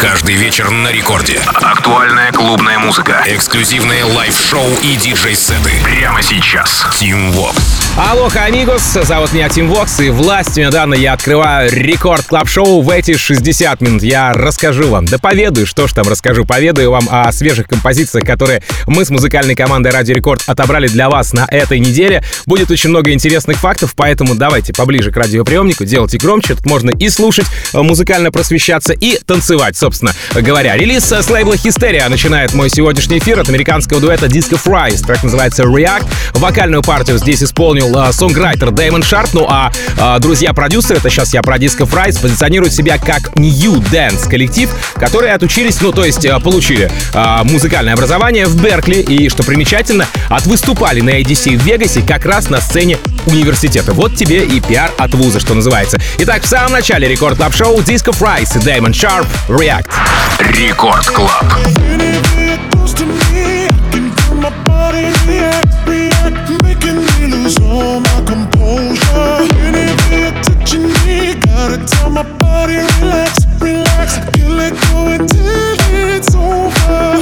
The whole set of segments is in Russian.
Каждый вечер на Рекорде. Актуальная клубная музыка. Эксклюзивные live-шоу и диджей-сеты. Прямо сейчас. Tim Vox. Алло, amigos, зовут меня Тим Вокс, и властью, мне данной, я открываю Record Club Show в эти 60 минут. Я расскажу вам, да поведаю, что ж там расскажу, поведаю вам о свежих композициях, которые мы с музыкальной командой Радио Рекорд отобрали для вас на этой неделе. Будет очень много интересных фактов, поэтому давайте поближе к радиоприемнику, делайте громче, тут можно и слушать, э, музыкально просвещаться, и танцевать, собственно говоря. Релиз с лейбла Hysteria начинает мой сегодняшний эфир от американского дуэта Disco Fries. Трек называется React. Вокальную партию здесь исполнил э, сонграйтер Дэймон Шарп. Ну а э, друзья-продюсеры, это сейчас я про Disco Fries, позиционируют себя как New Dance коллектив, которые отучились, ну то есть э, получили музыкальное образование в Беркли и, что примечательно, отвыступали на ADC в Вегасе как раз на сцене университета. Вот тебе и пиар от вуза, что называется. Итак, в самом начале Record Club Show Disco Fries и Damon Sharpe React. Record Club. Tell my body relax, relax, can't let go until it's over,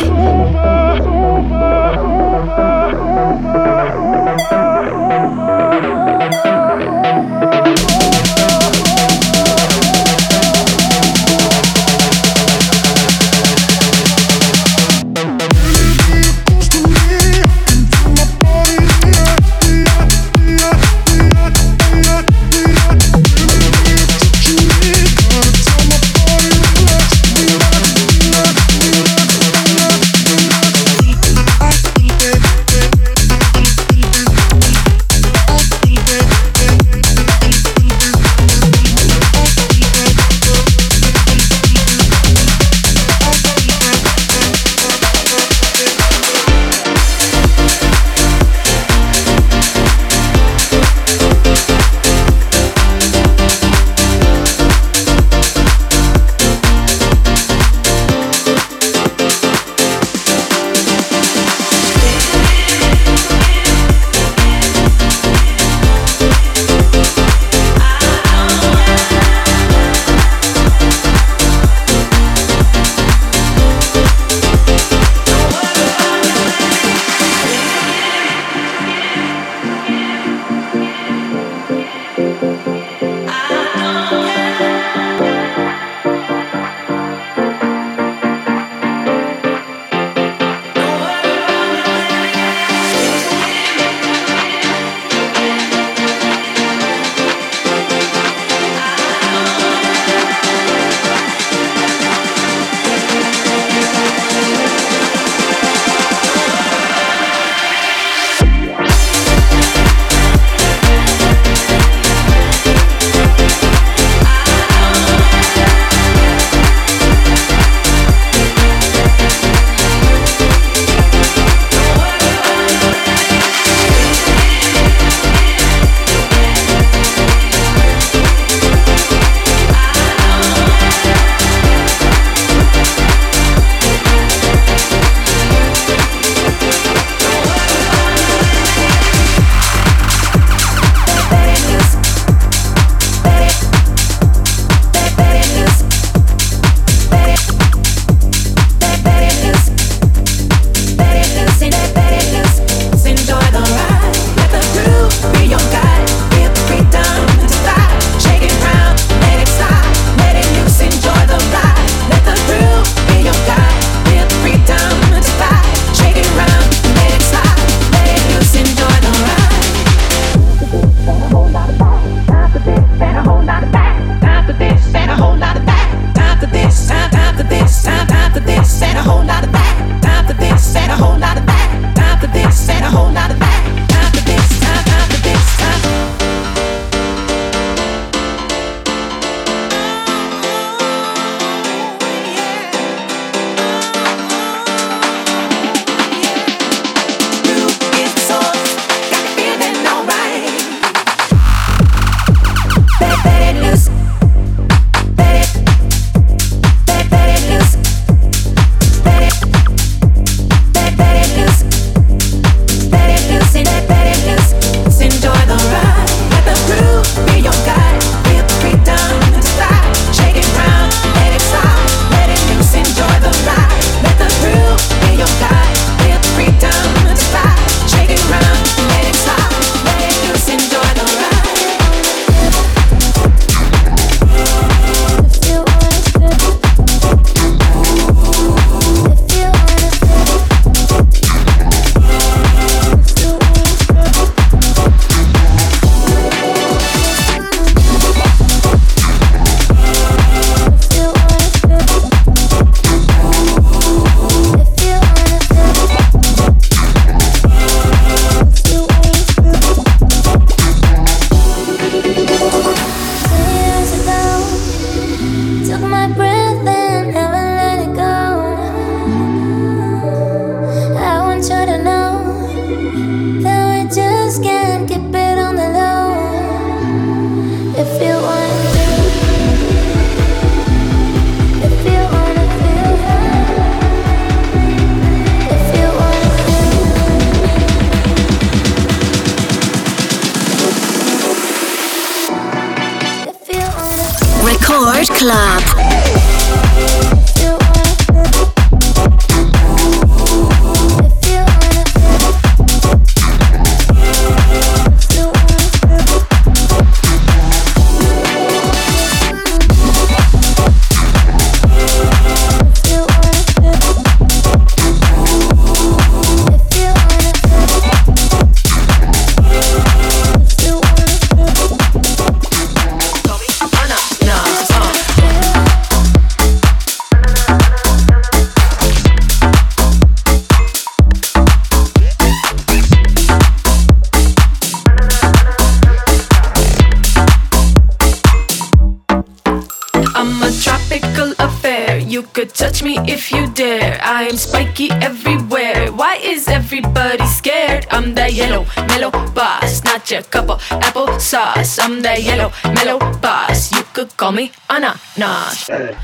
I'm that yellow, mellow boss. You could call me ananas. Ananas,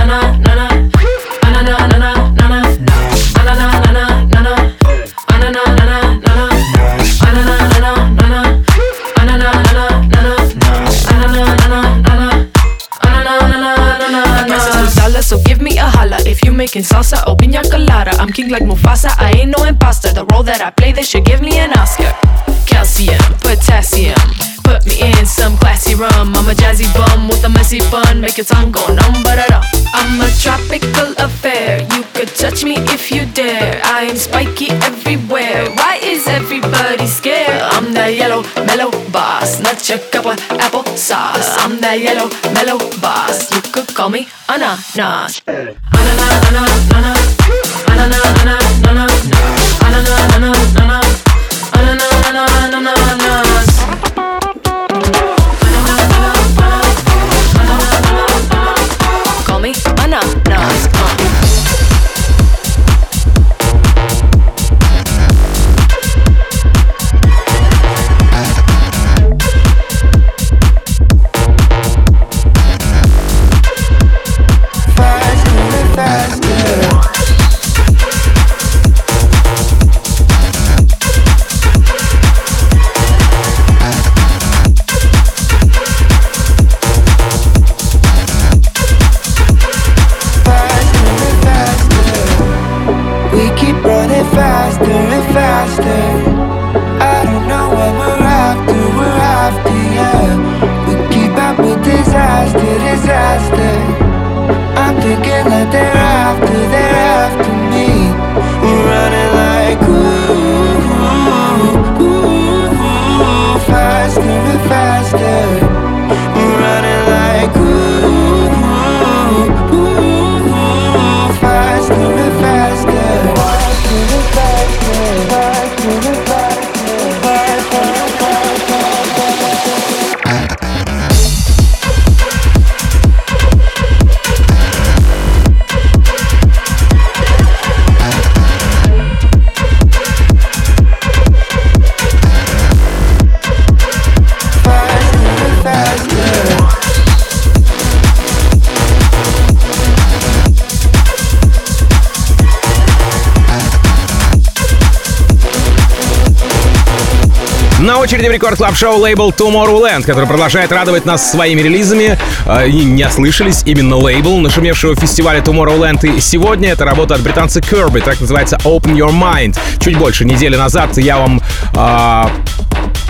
ananas, ananas, ananas, ananas, ananas, ananas, ananas, ananas. So give me a holla if you making salsa or pina colada. I'm king like Mufasa, I ain't no imposter. The role that I play, they should give me an Oscar. Calcium, potassium, Put me in some classy rum. I'm a jazzy bum with a messy bun. Make your tongue go numb, but I'm a tropical affair. You could touch me if you dare. I am spiky everywhere. Why is everybody scared? I'm the yellow mellow boss. Not your cup of apple sauce. I'm the yellow mellow boss. You could call me ananas. Anana, anana, anana. Anana, anana, anana. Anana, anana, anana. Anana, anana, anana. Очереди в Record Club Show лейбл Tomorrowland, который продолжает радовать нас своими релизами. А, и не ослышались, именно лейбл нашумевшего фестиваля Tomorrowland. И сегодня это работа от британца Curbi, так называется Open Your Mind. Чуть больше недели назад я вам э,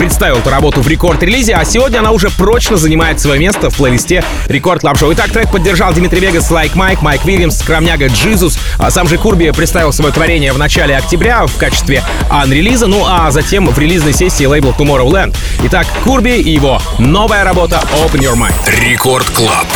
представил эту работу в рекорд-релизе, а сегодня она уже прочно занимает свое место в плейлисте Record Club Show. Итак, трек поддержал Dimitri Vegas, Like Mike, Mike Williams, Скромняга Джизус. А сам же Curbi представил свое творение в начале октября в качестве ан-релиза, ну а затем в релизной сессии лейбл Tomorrowland. Итак, Curbi и его новая работа Open Your Mind. Record Club.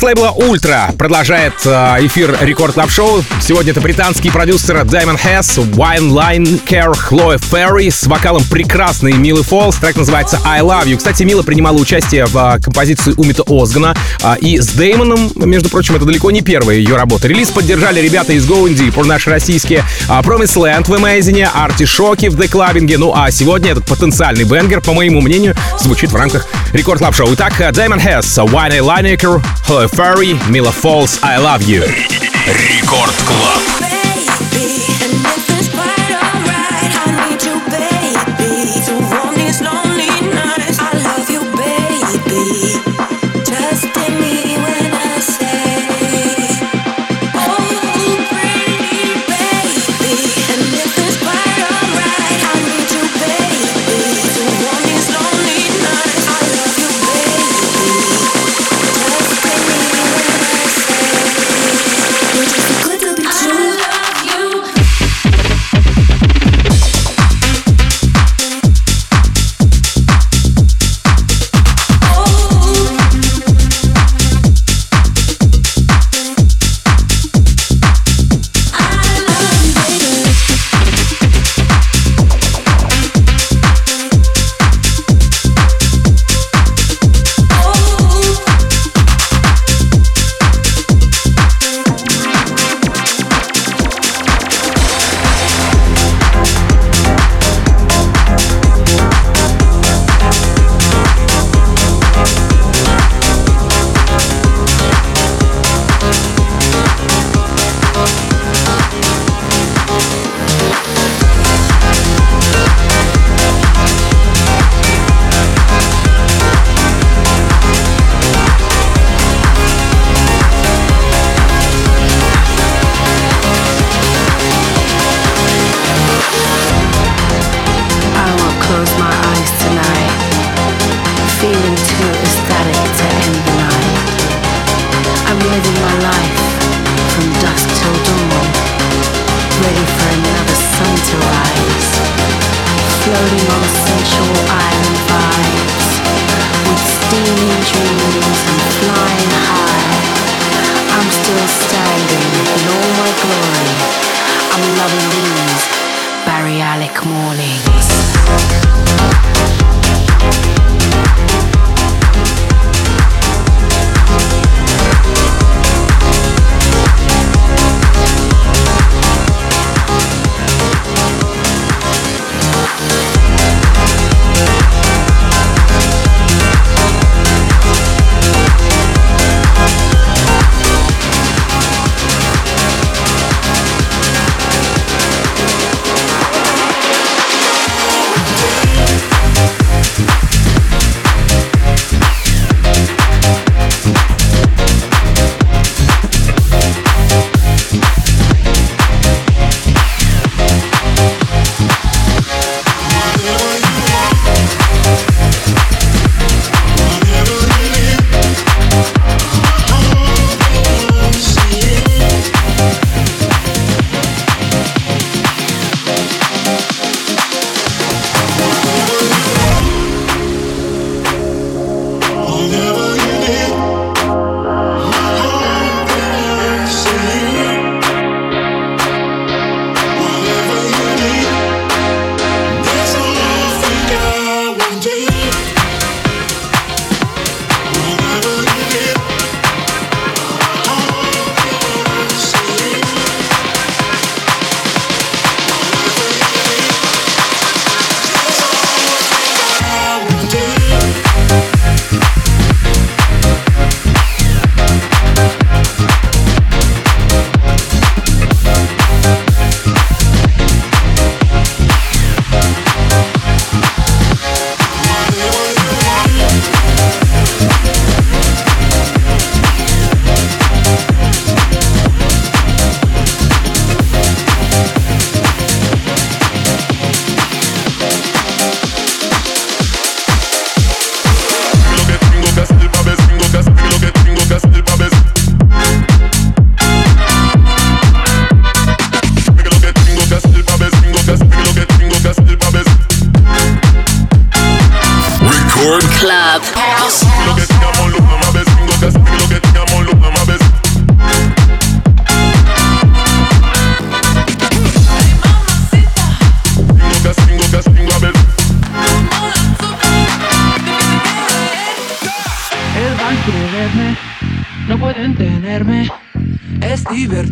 Релиз лейбла Ультра продолжает э, эфир Рекорд Клаб Шоу. Сегодня это британский продюсер Diamond Hess, Wine Line Care, Chloe Ferry с вокалом прекрасной Милы Фолс. Трек называется I Love You. Кстати, Мила принимала участие в э, композиции Умита Озгана. Э, и с Деймоном, между прочим, это далеко не первая ее работа. Релиз поддержали ребята из Going Deep, наши российские. Promise Land в Amazing, Артишоки в The Clubbing. Ну а сегодня этот потенциальный бенгер, по моему мнению, звучит в рамках Рекорд Клаб Шоу. Итак, Diamond Hess, Wine Lineker, Chloe Ferry, Mila Falls, I Love You. Рекорд Клаб.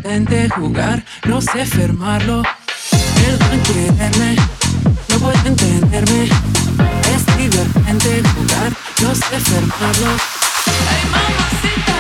intenté jugar, no sé fermarlo. Él a quererme, no puede entenderme. Es divertente jugar, no sé fermarlo. Ay, mamacita.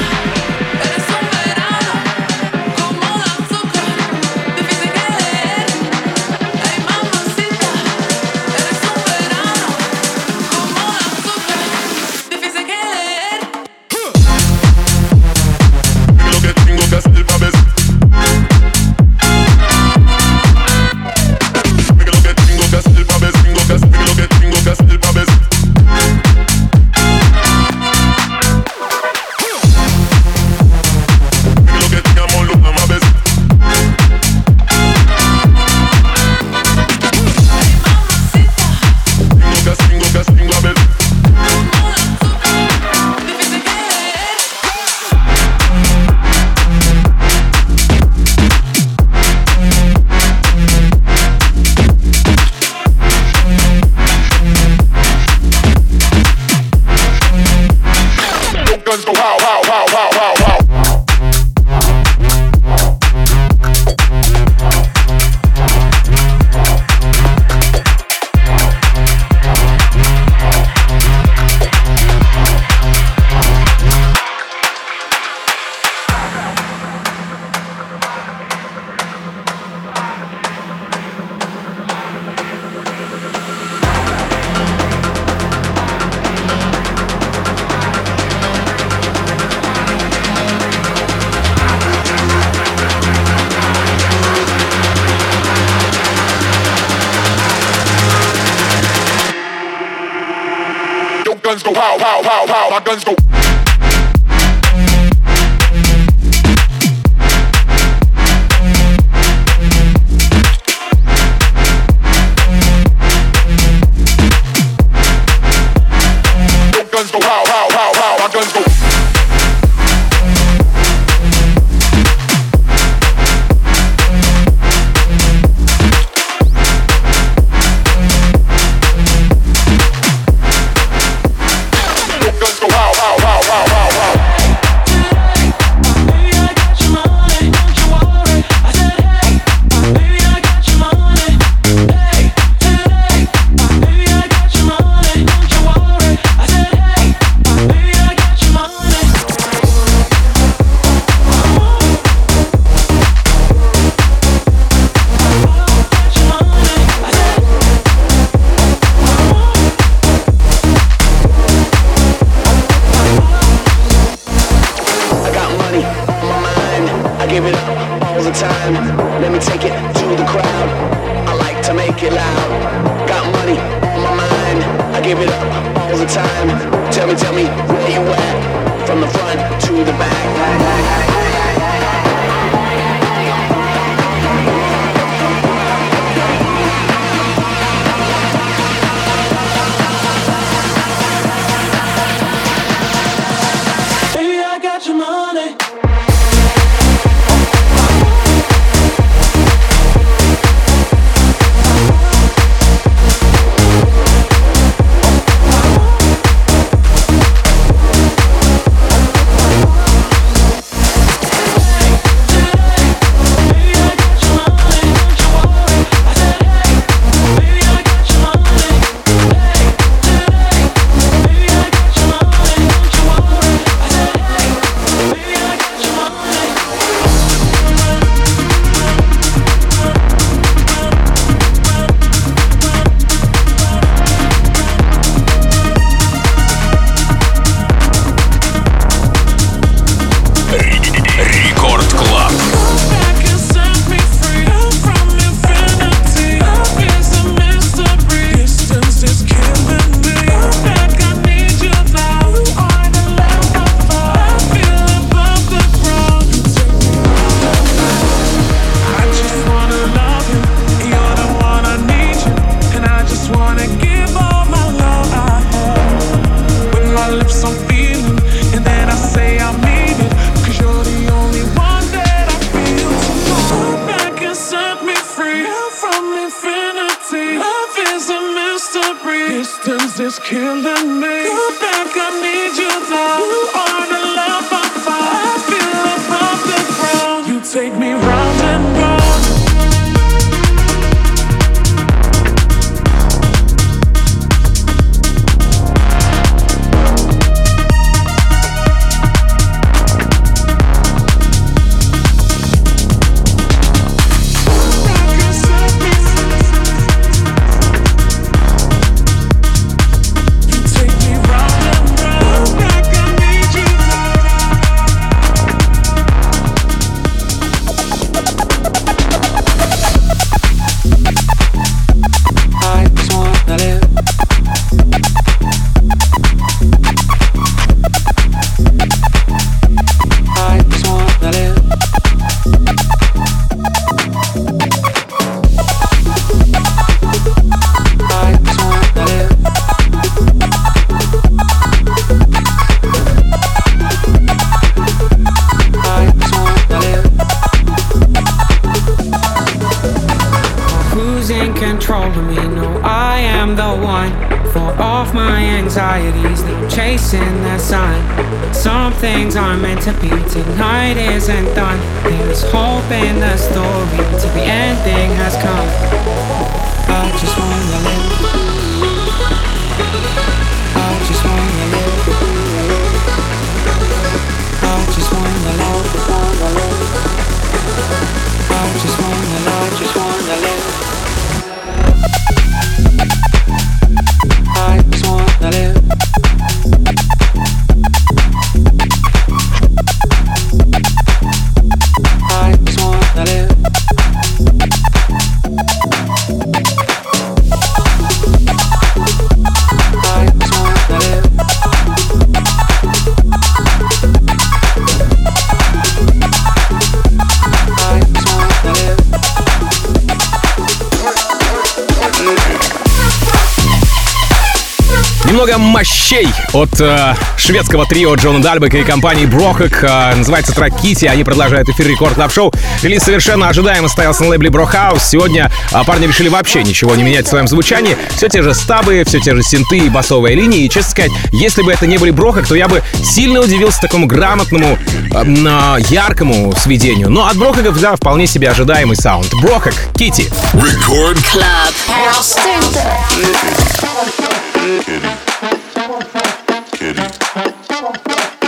Немного мощей от э, шведского трио Джона Дальбека и компании Brohug. Э, называется трек Kitty. Они продолжают эфир Record Club Show. Релиз совершенно ожидаемо состоялся на лейбле Brohouse. Сегодня э, парни решили вообще ничего не менять в своем звучании. Все те же стабы, все те же синты и басовые линии. И, честно сказать, если бы это не были Brohug, то я бы сильно удивился такому грамотному, э, на яркому сведению. Но от Brohug-ов, да, вполне себе ожидаемый саунд. Brohug, Kitty.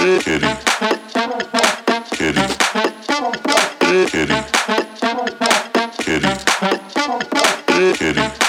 Рекорд Let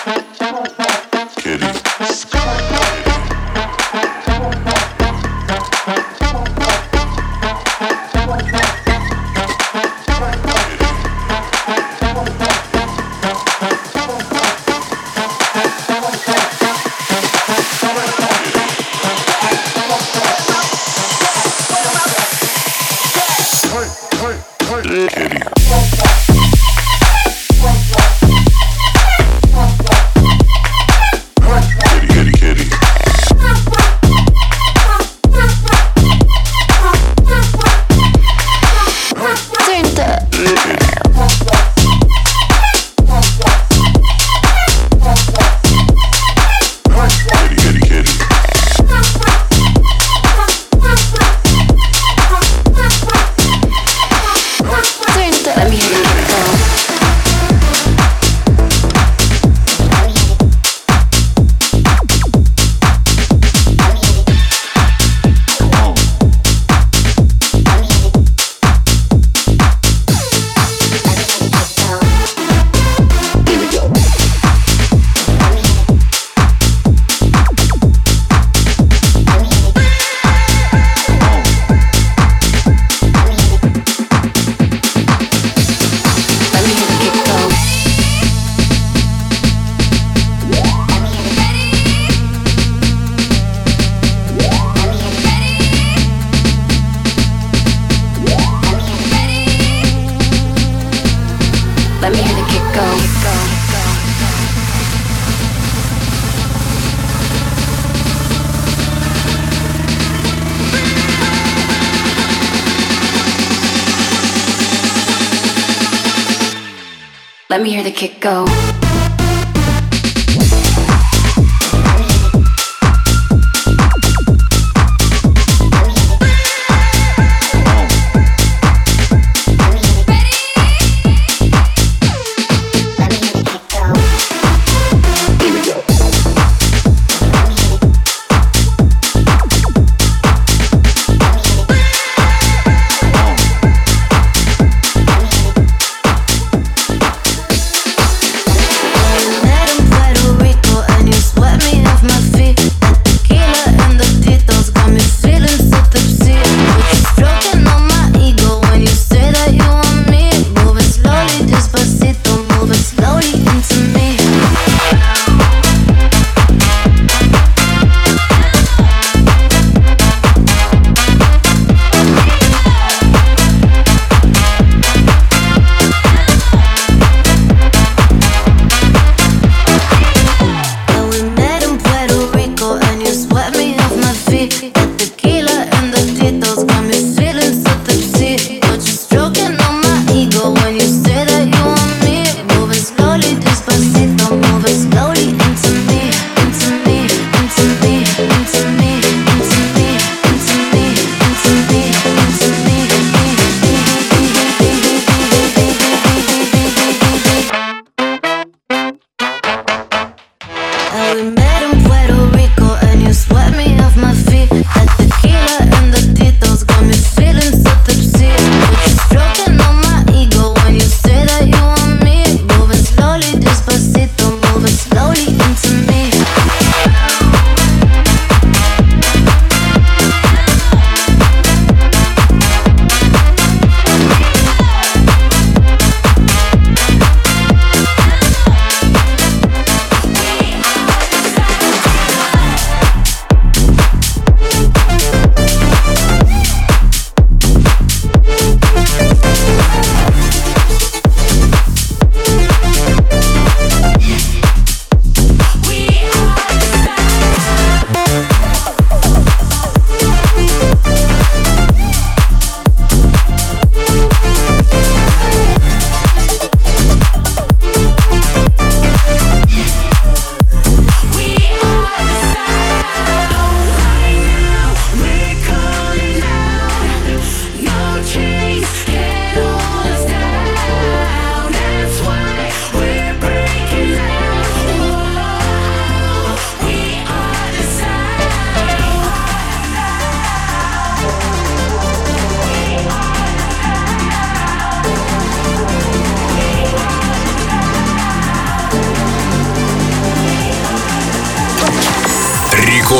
fit.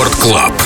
Рекорд Клаб.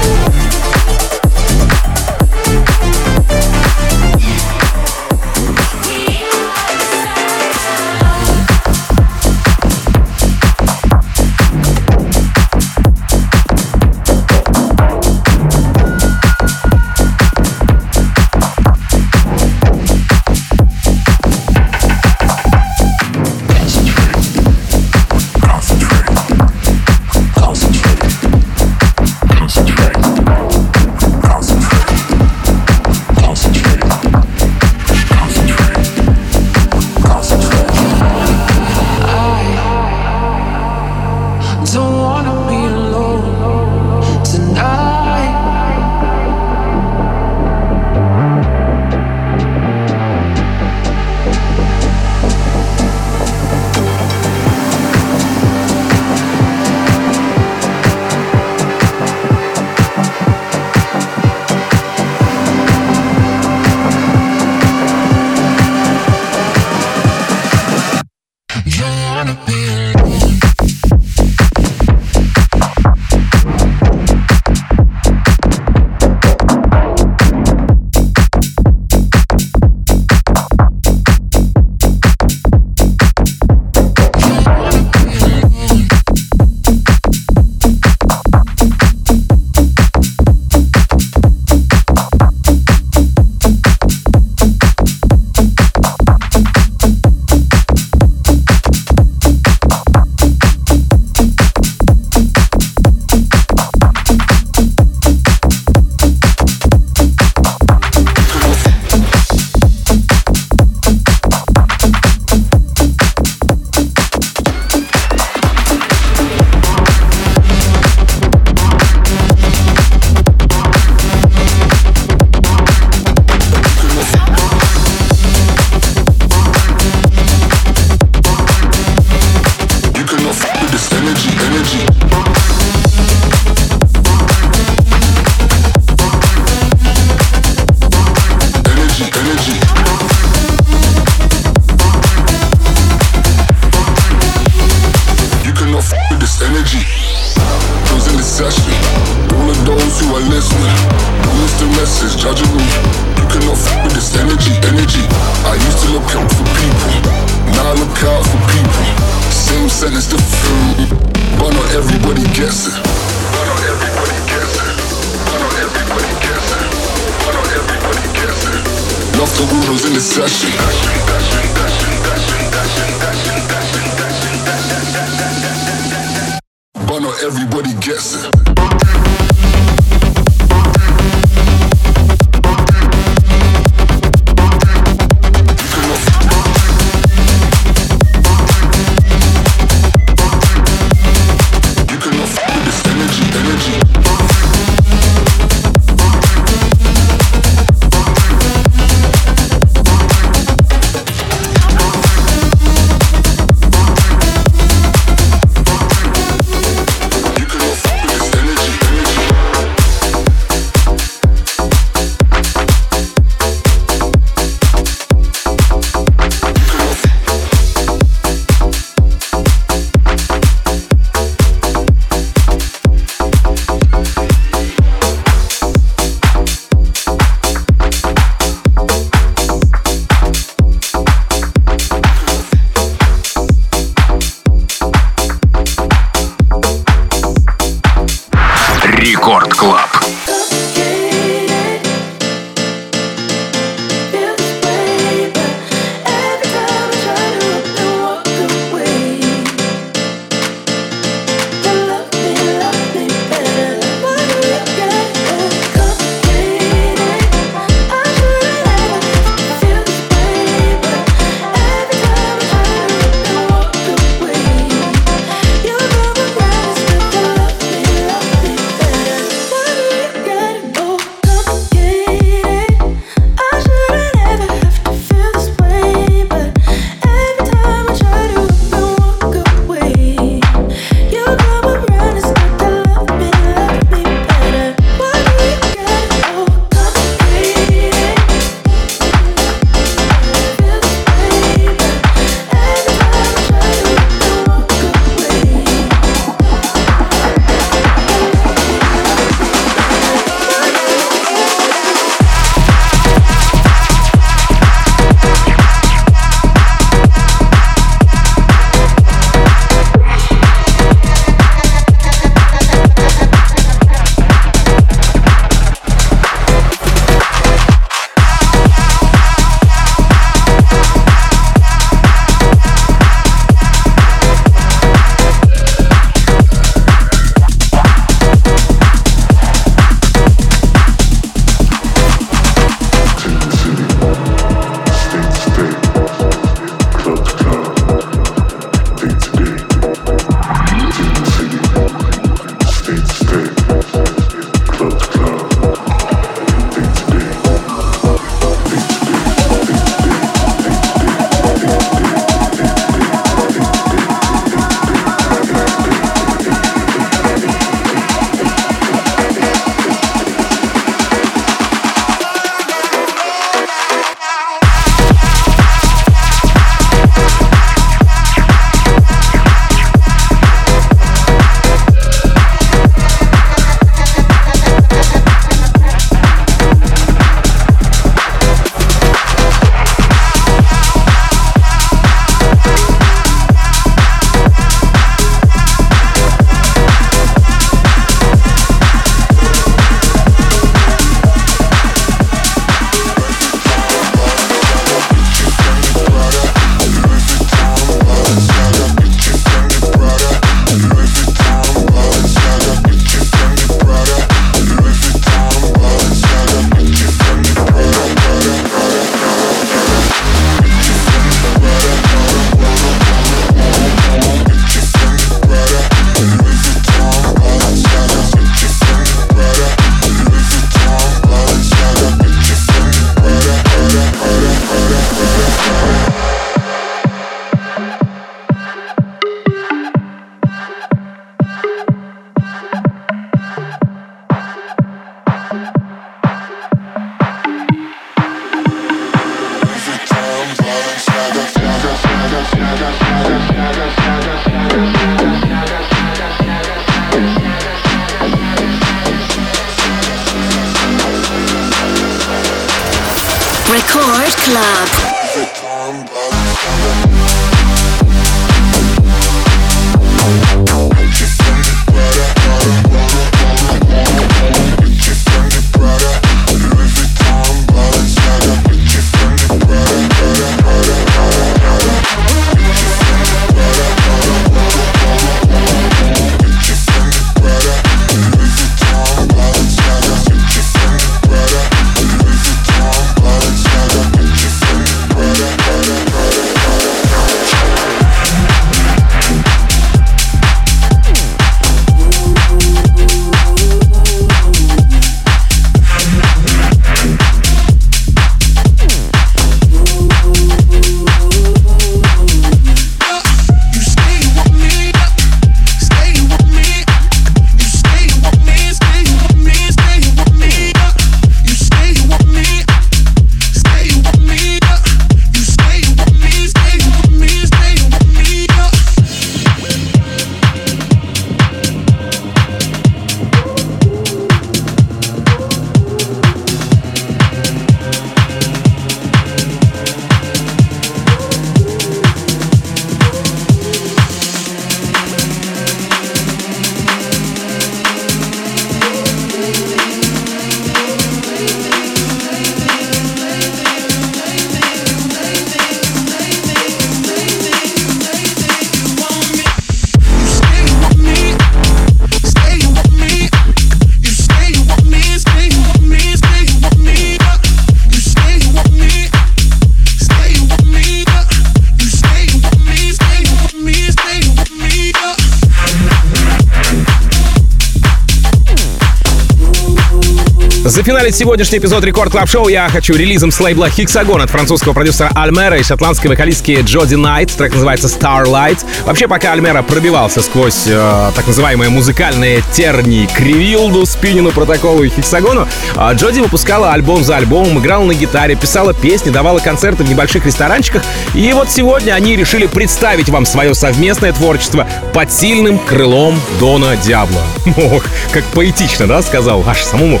Зафиналить сегодняшний эпизод Record Club Show я хочу релизом с лейбла Hexagon от французского продюсера Альмера и шотландской вокалистки Джоди Найт. Трек называется Starlight. Вообще, пока Альмера пробивался сквозь э, так называемые музыкальные тернии к Revealed-у, Spinnin-у, Protocol-у и Hexagon-у, э, Джоди выпускала альбом за альбомом, играла на гитаре, писала песни, давала концерты в небольших ресторанчиках. И вот сегодня они решили представить вам свое совместное творчество под сильным крылом Дона Диабло. Ох, как поэтично, да, сказал, аж самому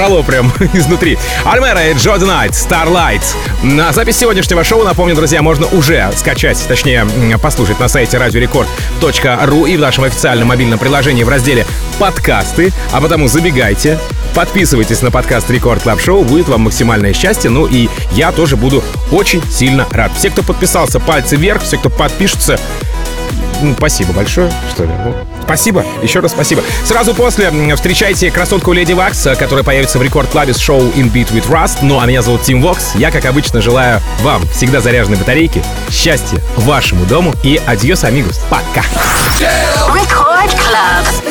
пробрало прям изнутри. Альмера и Джоди Найт, Starlight. На запись сегодняшнего шоу, напомню, друзья, можно уже скачать, точнее, послушать на сайте радиорекорд.ру и в нашем официальном мобильном приложении в разделе «Подкасты». А потому забегайте, подписывайтесь на подкаст Record Club Show, будет вам максимальное счастье. Ну и я тоже буду очень сильно рад. Все, кто подписался, пальцы вверх, все, кто подпишется, ну, спасибо большое, что ли. Спасибо, еще раз спасибо. Сразу после встречайте красотку Lady Waks, которая появится в Record Club-е с шоу In Beat We Trust. Ну, а меня зовут Тим Вокс. Я, как обычно, желаю вам всегда заряженной батарейки, счастья вашему дому и adiós, amigos. Пока. Club.